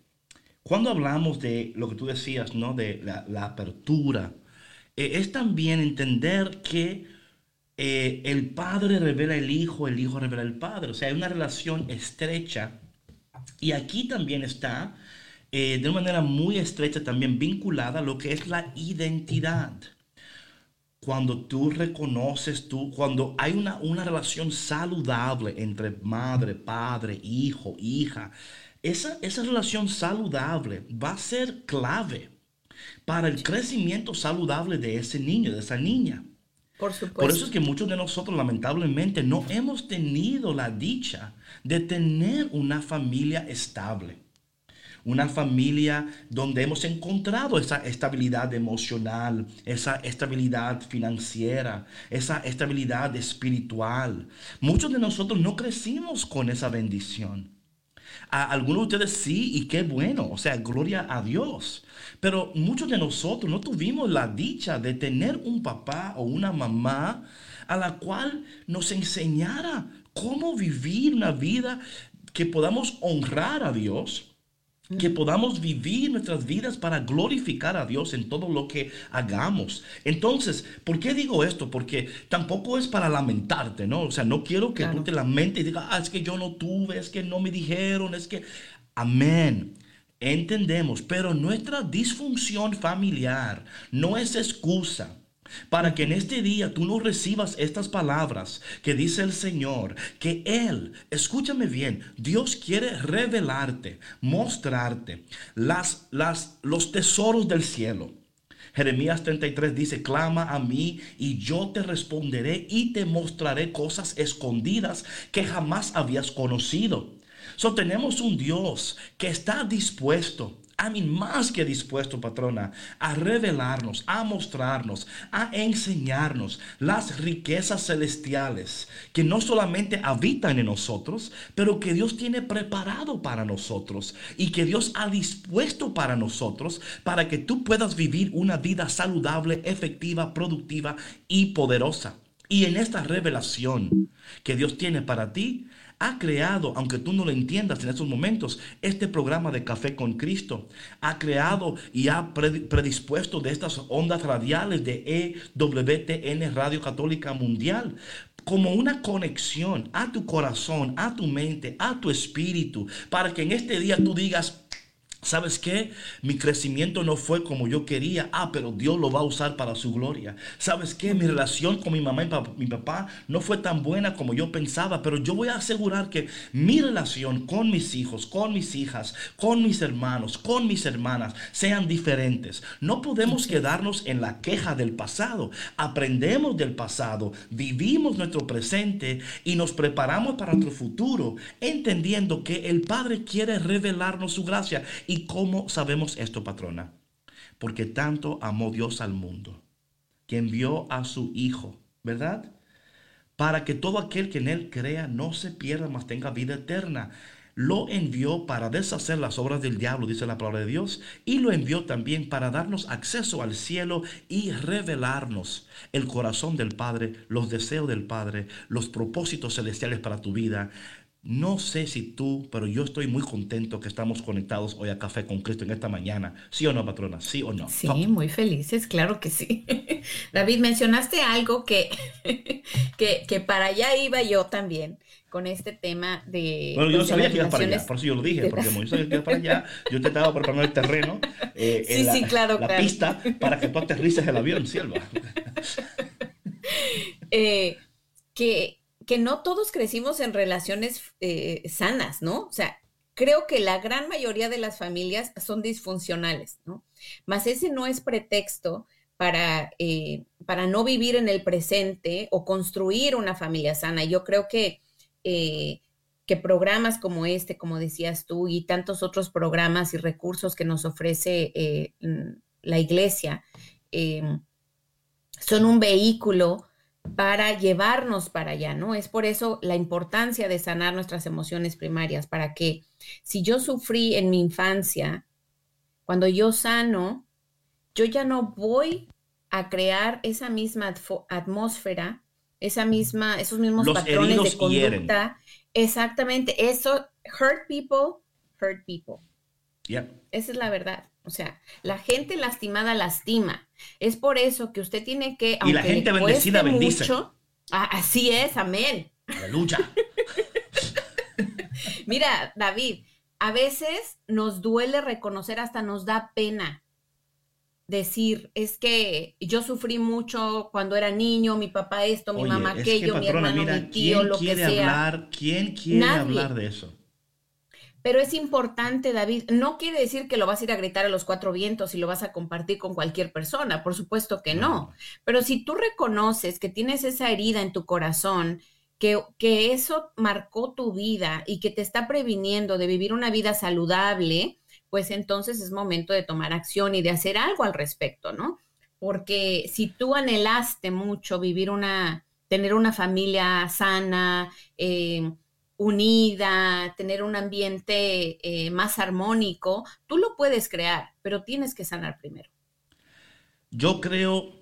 cuando hablamos de lo que tú decías, ¿no? De la, apertura, eh, es también entender que eh, el padre revela el hijo, el hijo revela el padre. O sea, hay una relación estrecha. Y aquí también está, eh, de una manera muy estrecha, también vinculada a lo que es la identidad. Cuando tú reconoces, tú, cuando hay una, una relación saludable entre madre, padre, hijo, hija, esa, esa relación saludable va a ser clave para el crecimiento saludable de ese niño, de esa niña. Por supuesto. Por eso es que muchos de nosotros lamentablemente no hemos tenido la dicha de tener una familia estable. Una familia donde hemos encontrado esa estabilidad emocional, esa estabilidad financiera, esa estabilidad espiritual. Muchos de nosotros no crecimos con esa bendición. A algunos de ustedes sí, y qué bueno, o sea, gloria a Dios. Pero muchos de nosotros no tuvimos la dicha de tener un papá o una mamá a la cual nos enseñara cómo vivir una vida que podamos honrar a Dios que podamos vivir nuestras vidas para glorificar a Dios en todo lo que hagamos. Entonces, ¿por qué digo esto? Porque tampoco es para lamentarte, ¿no? O sea, no quiero que tú te lamentes y digas, ah, es que yo no tuve, es que no me dijeron, es que... Amén. Entendemos, pero nuestra disfunción familiar no es excusa para que en este día tú no recibas estas palabras que dice el Señor, que Él, escúchame bien, Dios quiere revelarte, mostrarte las, las, los tesoros del cielo. Jeremías 33 dice, clama a mí y yo te responderé y te mostraré cosas escondidas que jamás habías conocido. So tenemos un Dios que está dispuesto a mí más que dispuesto, patrona, a revelarnos, a mostrarnos, a enseñarnos las riquezas celestiales que no solamente habitan en nosotros, pero que Dios tiene preparado para nosotros y que Dios ha dispuesto para nosotros para que tú puedas vivir una vida saludable, efectiva, productiva y poderosa. Y en esta revelación que Dios tiene para ti, ha creado, aunque tú no lo entiendas en estos momentos, este programa de Café con Cristo. Ha creado y ha predispuesto de estas ondas radiales de EWTN Radio Católica Mundial como una conexión a tu corazón, a tu mente, a tu espíritu, para que en este día tú digas, ¿Sabes qué? Mi crecimiento no fue como yo quería. Ah, pero Dios lo va a usar para su gloria. ¿Sabes qué? Mi relación con mi mamá y mi papá no fue tan buena como yo pensaba, pero yo voy a asegurar que mi relación con mis hijos, con mis hijas, con mis hermanos, con mis hermanas sean diferentes. No podemos quedarnos en la queja del pasado. Aprendemos del pasado, vivimos nuestro presente y nos preparamos para nuestro futuro, entendiendo que el Padre quiere revelarnos su gracia. ¿Y cómo sabemos esto, patrona? Porque tanto amó Dios al mundo, que envió a su Hijo, ¿verdad? Para que todo aquel que en Él crea no se pierda, mas tenga vida eterna. Lo envió para deshacer las obras del diablo, dice la palabra de Dios, y lo envió también para darnos acceso al cielo y revelarnos el corazón del Padre, los deseos del Padre, los propósitos celestiales para tu vida. No sé si tú, pero yo estoy muy contento que estamos conectados hoy a Café con Cristo en esta mañana. ¿Sí o no, patrona? ¿Sí o no? Sí, muy felices, claro que sí. <laughs> David, mencionaste algo que, <laughs> que, que, para allá iba yo también con este tema de... Bueno, yo no sabía que ibas para allá, por eso yo lo dije, porque como yo sabía que ibas para allá, yo te estaba preparando el terreno, <laughs> eh, sí, la, sí, claro, la pista para que tú aterrices el avión, Silva. Eh, que que no todos crecimos en relaciones eh, sanas, ¿no? O sea, creo que la gran mayoría de las familias son disfuncionales, ¿no? Mas ese no es pretexto para, eh, para no vivir en el presente o construir una familia sana. Yo creo que, eh, que programas como este, como decías tú, y tantos otros programas y recursos que nos ofrece la iglesia, son un vehículo para llevarnos para allá, ¿no? Es por eso la importancia de sanar nuestras emociones primarias, para que si yo sufrí en mi infancia, cuando yo sano, yo ya no voy a crear esa misma atmósfera, esa misma, esos mismos patrones de conducta. Exactamente, eso, hurt people, hurt people. Esa es la verdad. O sea, la gente lastimada lastima. Es por eso que usted tiene que. Y la gente bendecida bendice. Ah, así es, amén. Aleluya. <laughs> Mira, David, a veces nos duele reconocer, hasta nos da pena decir, es que yo sufrí mucho cuando era niño, mi papá esto, mi mamá aquello, mi hermano, mi tío, lo que sea. Hablar, ¿Quién quiere hablar de eso? Pero es importante, David, no quiere decir que lo vas a ir a gritar a los cuatro vientos y lo vas a compartir con cualquier persona, por supuesto que no. Pero si tú reconoces que tienes esa herida en tu corazón, que, que eso marcó tu vida y que te está previniendo de vivir una vida saludable, pues entonces es momento de tomar acción y de hacer algo al respecto, ¿no? Porque si tú anhelaste mucho vivir una, tener una familia sana, eh, unida, tener un ambiente eh, más armónico, tú lo puedes crear, pero tienes que sanar primero. Yo creo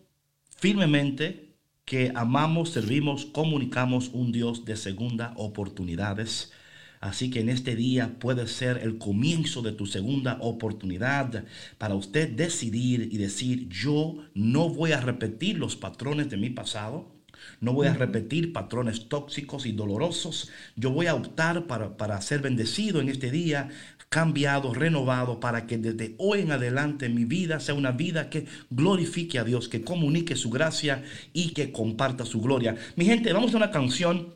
firmemente que amamos, servimos, comunicamos un Dios de segunda oportunidades Así que en este día puede ser el comienzo de tu segunda oportunidad para usted decidir y decir, yo no voy a repetir los patrones de mi pasado. No voy a repetir patrones tóxicos y dolorosos. Yo voy a optar para, para, ser bendecido en este día, cambiado, renovado, para que desde hoy en adelante mi vida sea una vida que glorifique a Dios, que comunique su gracia y que comparta su gloria. Mi gente, vamos a una canción.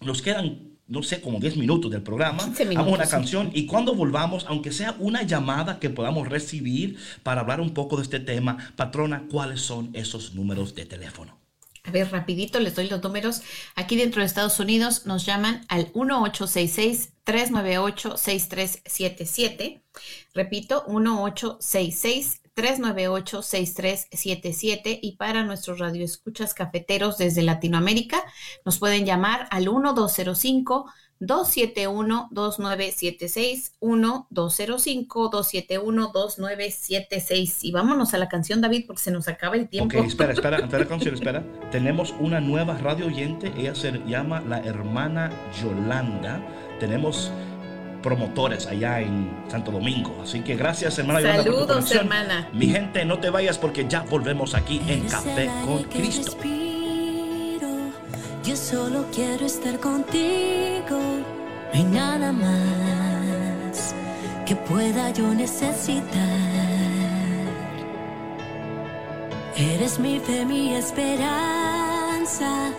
Nos quedan no sé, como 10 minutos del programa. Minutos, una canción y cuando volvamos, aunque sea una llamada que podamos recibir para hablar un poco de este tema, patrona, ¿cuáles son esos números de teléfono? A ver, rapidito les doy los números. Aquí dentro de Estados Unidos nos llaman al 1866-398-6377. Repito, 1866 398-6377 y para nuestros radioescuchas cafeteros desde Latinoamérica nos pueden llamar al 1205 271-2976, 1-205-271-2976. Y vámonos a la canción, David, porque se nos acaba el tiempo. Ok, espera, espera, espera, canción, espera. <laughs> Tenemos una nueva radio oyente, ella se llama la hermana Yolanda. Tenemos promotores allá en Santo Domingo. Así que gracias, hermana. Saludos, hermana. Mi gente, no te vayas porque ya volvemos aquí en Café con Cristo. Yo solo quiero estar contigo. No hay nada más que pueda yo necesitar. Eres mi fe, mi esperanza.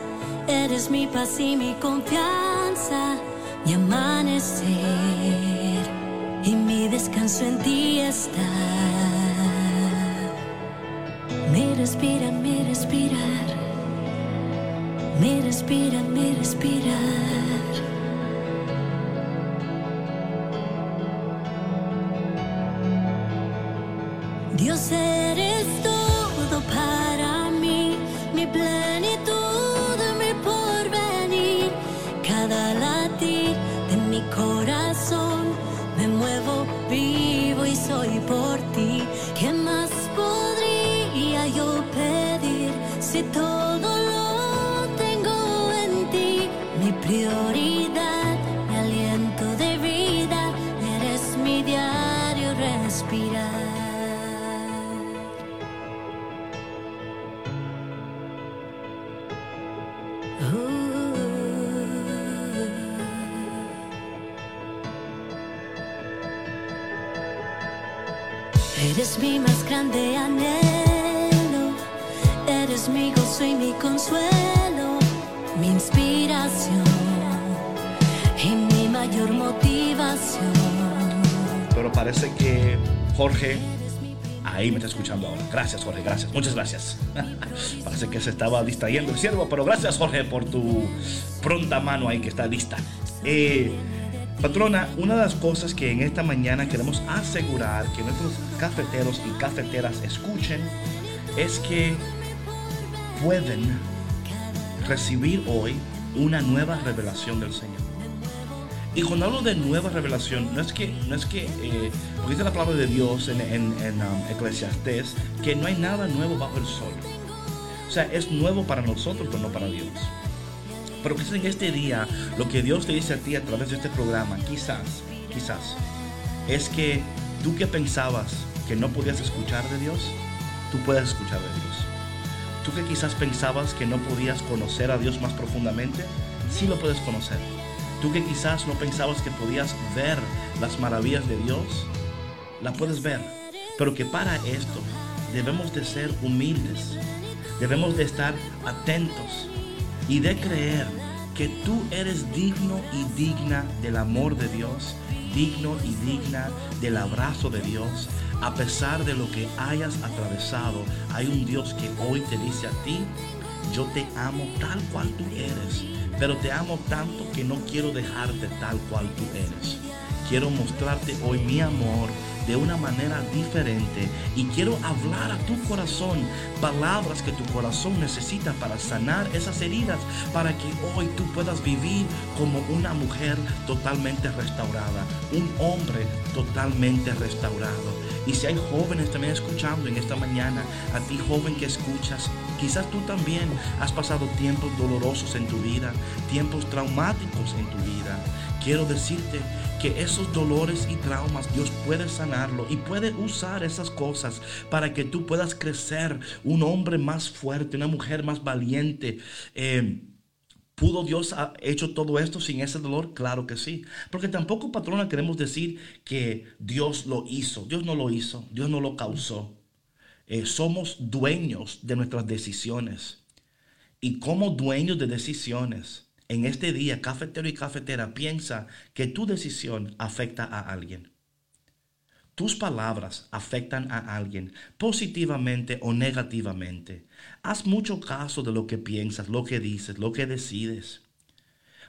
Eres mi paz y mi confianza mi amanecer y mi descanso en ti está. Me respira, me respirar, me respira, me respirar. Dios eres Eres mi más grande anhelo, eres mi gozo y mi consuelo, mi inspiración y mi mayor motivación. Pero parece que Jorge ahí me está escuchando ahora. Gracias, Jorge, gracias, muchas gracias. <laughs> Parece que se estaba distrayendo el siervo, pero gracias, Jorge, por tu pronta mano ahí que está lista. Eh, Patrona, una de las cosas que en esta mañana queremos asegurar que nuestros cafeteros y cafeteras escuchen es que pueden recibir hoy una nueva revelación del Señor. Y cuando hablo de nueva revelación, no es que, no es que, eh, porque dice la palabra de Dios en, en, um, Eclesiastés, que no hay nada nuevo bajo el sol. O sea, es nuevo para nosotros, pero no para Dios. Pero quizás en este día, lo que Dios te dice a ti a través de este programa, quizás, quizás, es que tú que pensabas que no podías escuchar de Dios, tú puedes escuchar de Dios. Tú que quizás pensabas que no podías conocer a Dios más profundamente, sí lo puedes conocer. Tú que quizás no pensabas que podías ver las maravillas de Dios, la puedes ver. Pero que para esto debemos de ser humildes, debemos de estar atentos y de creer que tú eres digno y digna del amor de Dios, digno y digna del abrazo de Dios. A pesar de lo que hayas atravesado, hay un Dios que hoy te dice a ti, yo te amo tal cual tú eres, pero te amo tanto que no quiero dejarte tal cual tú eres. Quiero mostrarte hoy mi amor de una manera diferente y quiero hablar a tu corazón palabras que tu corazón necesita para sanar esas heridas, para que hoy tú puedas vivir como una mujer totalmente restaurada, un hombre totalmente restaurado. Y si hay jóvenes también escuchando en esta mañana, a ti joven que escuchas, quizás tú también has pasado tiempos dolorosos en tu vida, tiempos traumáticos en tu vida. Quiero decirte que esos dolores y traumas Dios puede sanarlo y puede usar esas cosas para que tú puedas crecer un hombre más fuerte, una mujer más valiente. Eh, ¿Pudo Dios ha hecho todo esto sin ese dolor? Claro que sí. Porque tampoco, patrona, queremos decir que Dios lo hizo. Dios no lo hizo. Dios no lo causó. Eh, somos dueños de nuestras decisiones. Y como dueños de decisiones, en este día, cafetero y cafetera, piensa que tu decisión afecta a alguien. Tus palabras afectan a alguien positivamente o negativamente. Haz mucho caso de lo que piensas, lo que dices, lo que decides.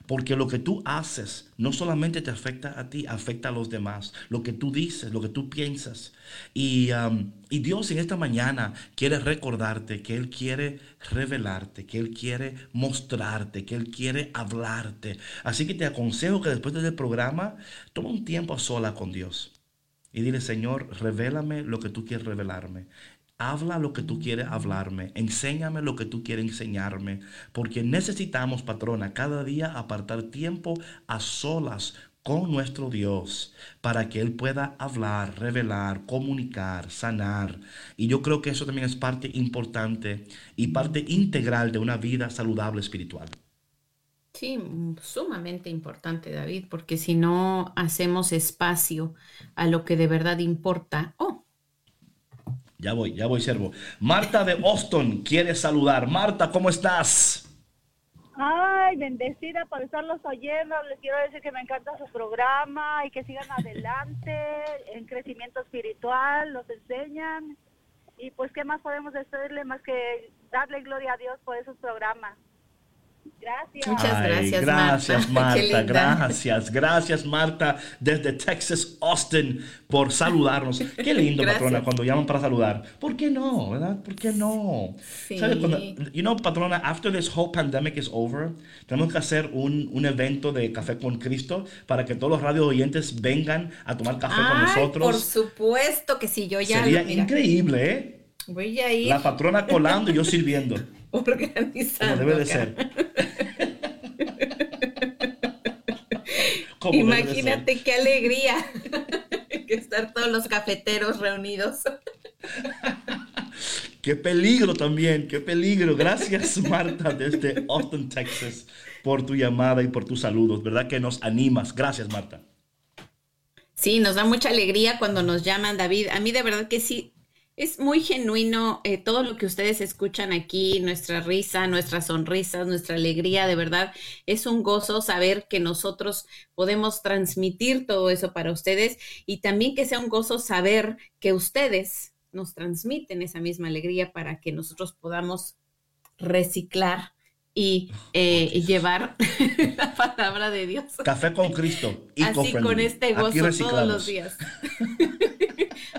Porque lo que tú haces no solamente te afecta a ti, afecta a los demás. Lo que tú dices, lo que tú piensas. Y, um, y, Dios en esta mañana quiere recordarte que Él quiere revelarte, que Él quiere mostrarte, que Él quiere hablarte. Así que te aconsejo que después del programa, toma un tiempo a sola con Dios y dile, Señor, revélame lo que tú quieres revelarme. Habla lo que tú quieres hablarme, enséñame lo que tú quieres enseñarme, porque necesitamos, patrona, cada día apartar tiempo a solas con nuestro Dios para que Él pueda hablar, revelar, comunicar, sanar. Y yo creo que eso también es parte importante y parte integral de una vida saludable espiritual. Sí, sumamente importante, David, porque si no hacemos espacio a lo que de verdad importa. Oh. Ya voy, ya voy, servo. Marta de Austin quiere saludar. Marta, ¿cómo estás? Ay, bendecida por estarlos oyendo. Les quiero decir que me encanta su programa y que sigan adelante en crecimiento espiritual, los enseñan. Y pues, ¿qué más podemos decirle más que darle gloria a Dios por esos programas? Gracias. Muchas gracias, gracias Marta. <laughs> gracias, gracias Marta desde Texas, Austin, por saludarnos. Qué lindo, <laughs> patrona, cuando llaman para saludar. ¿Por qué no? ¿Verdad? ¿Por qué no? Sí. you know, patrona, after this whole pandemic is over, tenemos que hacer un, un evento de Café con Cristo para que todos los radio oyentes vengan a tomar café con nosotros. Por supuesto que sí, yo ya. Sería increíble, ¿eh? Voy a ir. La patrona colando y yo sirviendo. <laughs> Organizando. Como debe de ser. <laughs> Imagínate qué alegría <laughs> que estar todos los cafeteros reunidos. qué peligro también, qué peligro. Gracias Marta desde Austin, Texas, por tu llamada y por tus saludos. ¿Verdad que nos animas? Gracias Marta. Sí, nos da mucha alegría cuando nos llaman, David. A mí de verdad que sí, es muy genuino eh, todo lo que ustedes escuchan aquí, nuestra risa, nuestras sonrisas, nuestra alegría, de verdad. Es un gozo saber que nosotros podemos transmitir todo eso para ustedes y también que sea un gozo saber que ustedes nos transmiten esa misma alegría para que nosotros podamos reciclar y, eh, llevar <laughs> la palabra de Dios. Café con Cristo. Así con este gozo todos los días. <laughs>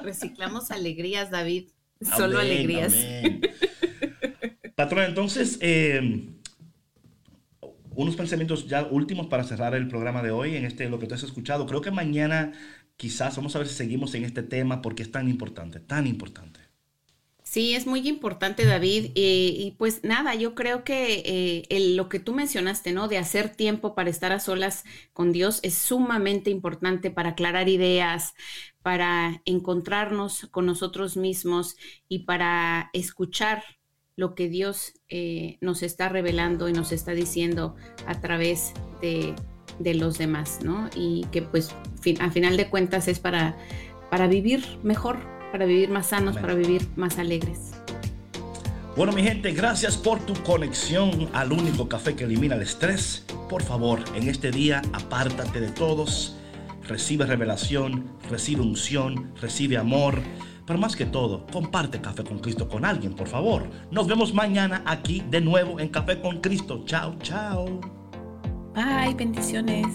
Reciclamos alegrías, David. Solo alegrías. <laughs> Patrón, entonces, eh, unos pensamientos ya últimos para cerrar el programa de hoy en este lo que tú has escuchado. Creo que mañana quizás vamos a ver si seguimos en este tema porque es tan importante, tan importante. Sí, es muy importante, David. y pues nada, yo creo que eh, lo que tú mencionaste, ¿no? De hacer tiempo para estar a solas con Dios es sumamente importante para aclarar ideas, para encontrarnos con nosotros mismos y para escuchar lo que Dios eh, nos está revelando y nos está diciendo a través de, los demás, ¿no? Y que pues a final de cuentas es para, para vivir mejor, para vivir más sanos, para vivir más alegres. Bueno, mi gente, gracias por tu conexión al único café que elimina el estrés. Por favor, en este día apártate de todos, recibe revelación, recibe unción, recibe amor pero más que todo, comparte Café con Cristo con alguien, por favor. Nos vemos mañana aquí de nuevo en Café con Cristo. Chao, chao. Bye, bendiciones.